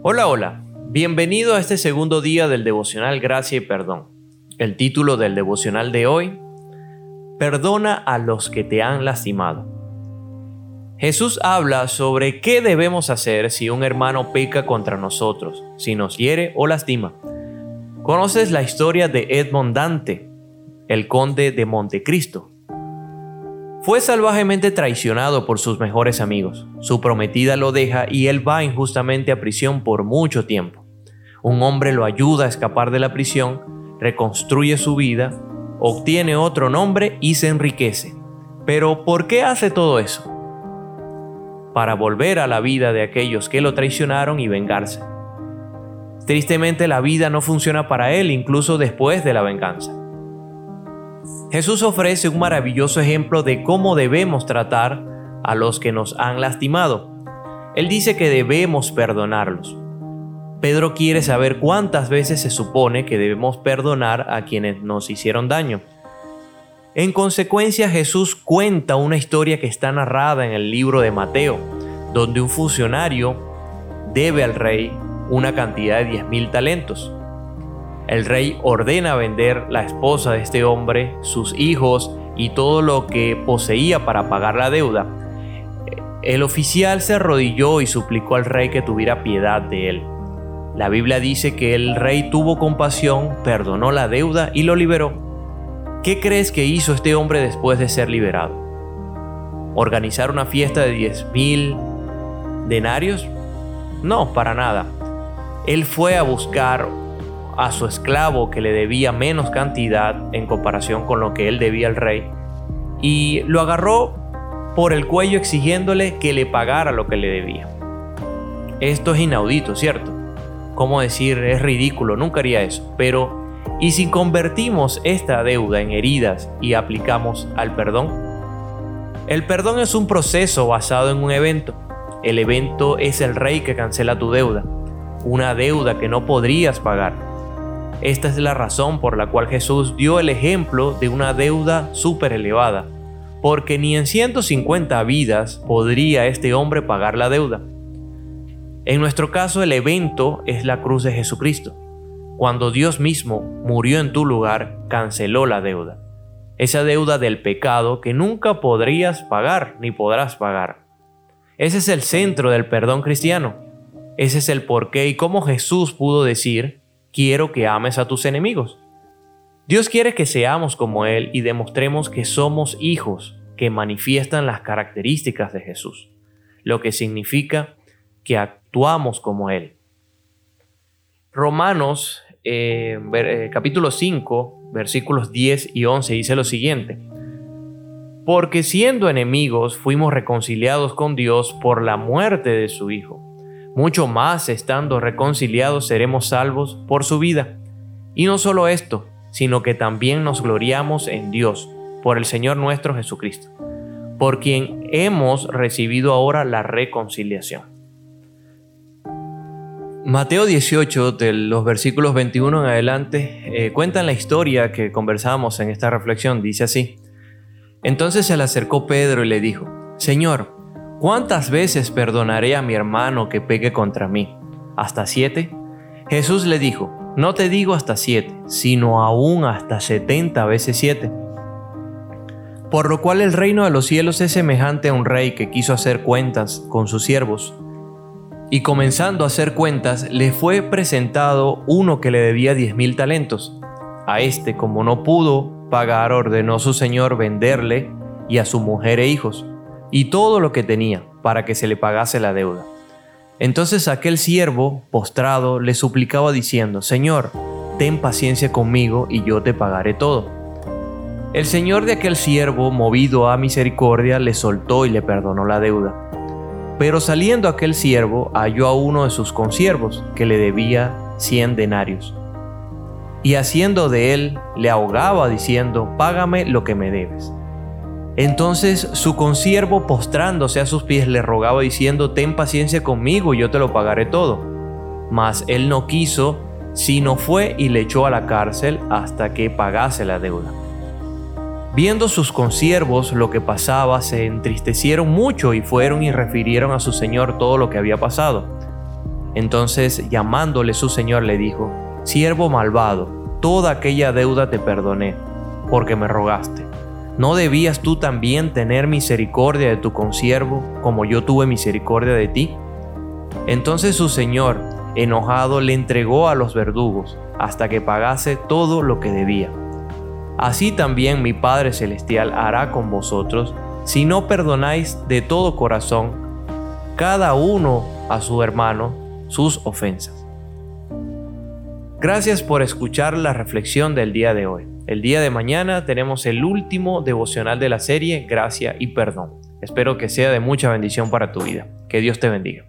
Hola, hola. Bienvenido a este segundo día del devocional Gracia y Perdón. El título del devocional de hoy, Perdona a los que te han lastimado. Jesús habla sobre qué debemos hacer si un hermano peca contra nosotros, si nos hiere o lastima. ¿Conoces la historia de Edmond Dante, el conde de Montecristo? Fue salvajemente traicionado por sus mejores amigos. Su prometida lo deja y él va injustamente a prisión por mucho tiempo. Un hombre lo ayuda a escapar de la prisión, reconstruye su vida, obtiene otro nombre y se enriquece. Pero ¿por qué hace todo eso? Para volver a la vida de aquellos que lo traicionaron y vengarse. Tristemente la vida no funciona para él incluso después de la venganza. Jesús ofrece un maravilloso ejemplo de cómo debemos tratar a los que nos han lastimado. Él dice que debemos perdonarlos. Pedro quiere saber cuántas veces se supone que debemos perdonar a quienes nos hicieron daño. En consecuencia, Jesús cuenta una historia que está narrada en el libro de Mateo, donde un funcionario debe al rey una cantidad de 10.000 talentos. El rey ordena vender la esposa de este hombre, sus hijos y todo lo que poseía para pagar la deuda. El oficial se arrodilló y suplicó al rey que tuviera piedad de él. La Biblia dice que el rey tuvo compasión, perdonó la deuda y lo liberó. ¿Qué crees que hizo este hombre después de ser liberado? ¿Organizar una fiesta de 10 mil denarios? No, para nada. Él fue a buscar a su esclavo que le debía menos cantidad en comparación con lo que él debía al rey y lo agarró por el cuello exigiéndole que le pagara lo que le debía. Esto es inaudito, ¿cierto? ¿Cómo decir? Es ridículo, nunca haría eso. Pero, ¿y si convertimos esta deuda en heridas y aplicamos al perdón? El perdón es un proceso basado en un evento. El evento es el rey que cancela tu deuda, una deuda que no podrías pagar esta es la razón por la cual Jesús dio el ejemplo de una deuda súper elevada, porque ni en 150 vidas podría este hombre pagar la deuda. En nuestro caso el evento es la cruz de Jesucristo. Cuando Dios mismo murió en tu lugar, canceló la deuda. Esa deuda del pecado que nunca podrías pagar ni podrás pagar. Ese es el centro del perdón cristiano. Ese es el porqué y cómo Jesús pudo decir, quiero que ames a tus enemigos. Dios quiere que seamos como Él y demostremos que somos hijos que manifiestan las características de Jesús, lo que significa que actuamos como Él. Romanos eh, eh, capítulo 5, versículos 10 y 11 dice lo siguiente. Porque siendo enemigos fuimos reconciliados con Dios por la muerte de su Hijo mucho más estando reconciliados seremos salvos por su vida. Y no solo esto, sino que también nos gloriamos en Dios, por el Señor nuestro Jesucristo, por quien hemos recibido ahora la reconciliación. Mateo 18, de los versículos 21 en adelante, eh, cuentan la historia que conversamos en esta reflexión. Dice así, entonces se le acercó Pedro y le dijo, Señor, ¿Cuántas veces perdonaré a mi hermano que pegue contra mí? ¿Hasta siete? Jesús le dijo, no te digo hasta siete, sino aún hasta setenta veces siete. Por lo cual el reino de los cielos es semejante a un rey que quiso hacer cuentas con sus siervos. Y comenzando a hacer cuentas, le fue presentado uno que le debía diez mil talentos. A este, como no pudo pagar, ordenó su señor venderle y a su mujer e hijos y todo lo que tenía para que se le pagase la deuda. Entonces aquel siervo, postrado, le suplicaba diciendo, Señor, ten paciencia conmigo y yo te pagaré todo. El señor de aquel siervo, movido a misericordia, le soltó y le perdonó la deuda. Pero saliendo aquel siervo, halló a uno de sus consiervos, que le debía cien denarios. Y haciendo de él, le ahogaba diciendo, Págame lo que me debes. Entonces su consiervo postrándose a sus pies le rogaba diciendo, ten paciencia conmigo y yo te lo pagaré todo. Mas él no quiso, sino fue y le echó a la cárcel hasta que pagase la deuda. Viendo sus consiervos lo que pasaba, se entristecieron mucho y fueron y refirieron a su señor todo lo que había pasado. Entonces, llamándole su señor, le dijo, Siervo malvado, toda aquella deuda te perdoné, porque me rogaste. ¿No debías tú también tener misericordia de tu consiervo, como yo tuve misericordia de ti? Entonces su señor, enojado, le entregó a los verdugos, hasta que pagase todo lo que debía. Así también mi Padre Celestial hará con vosotros, si no perdonáis de todo corazón, cada uno a su hermano, sus ofensas. Gracias por escuchar la reflexión del día de hoy. El día de mañana tenemos el último devocional de la serie Gracia y Perdón. Espero que sea de mucha bendición para tu vida. Que Dios te bendiga.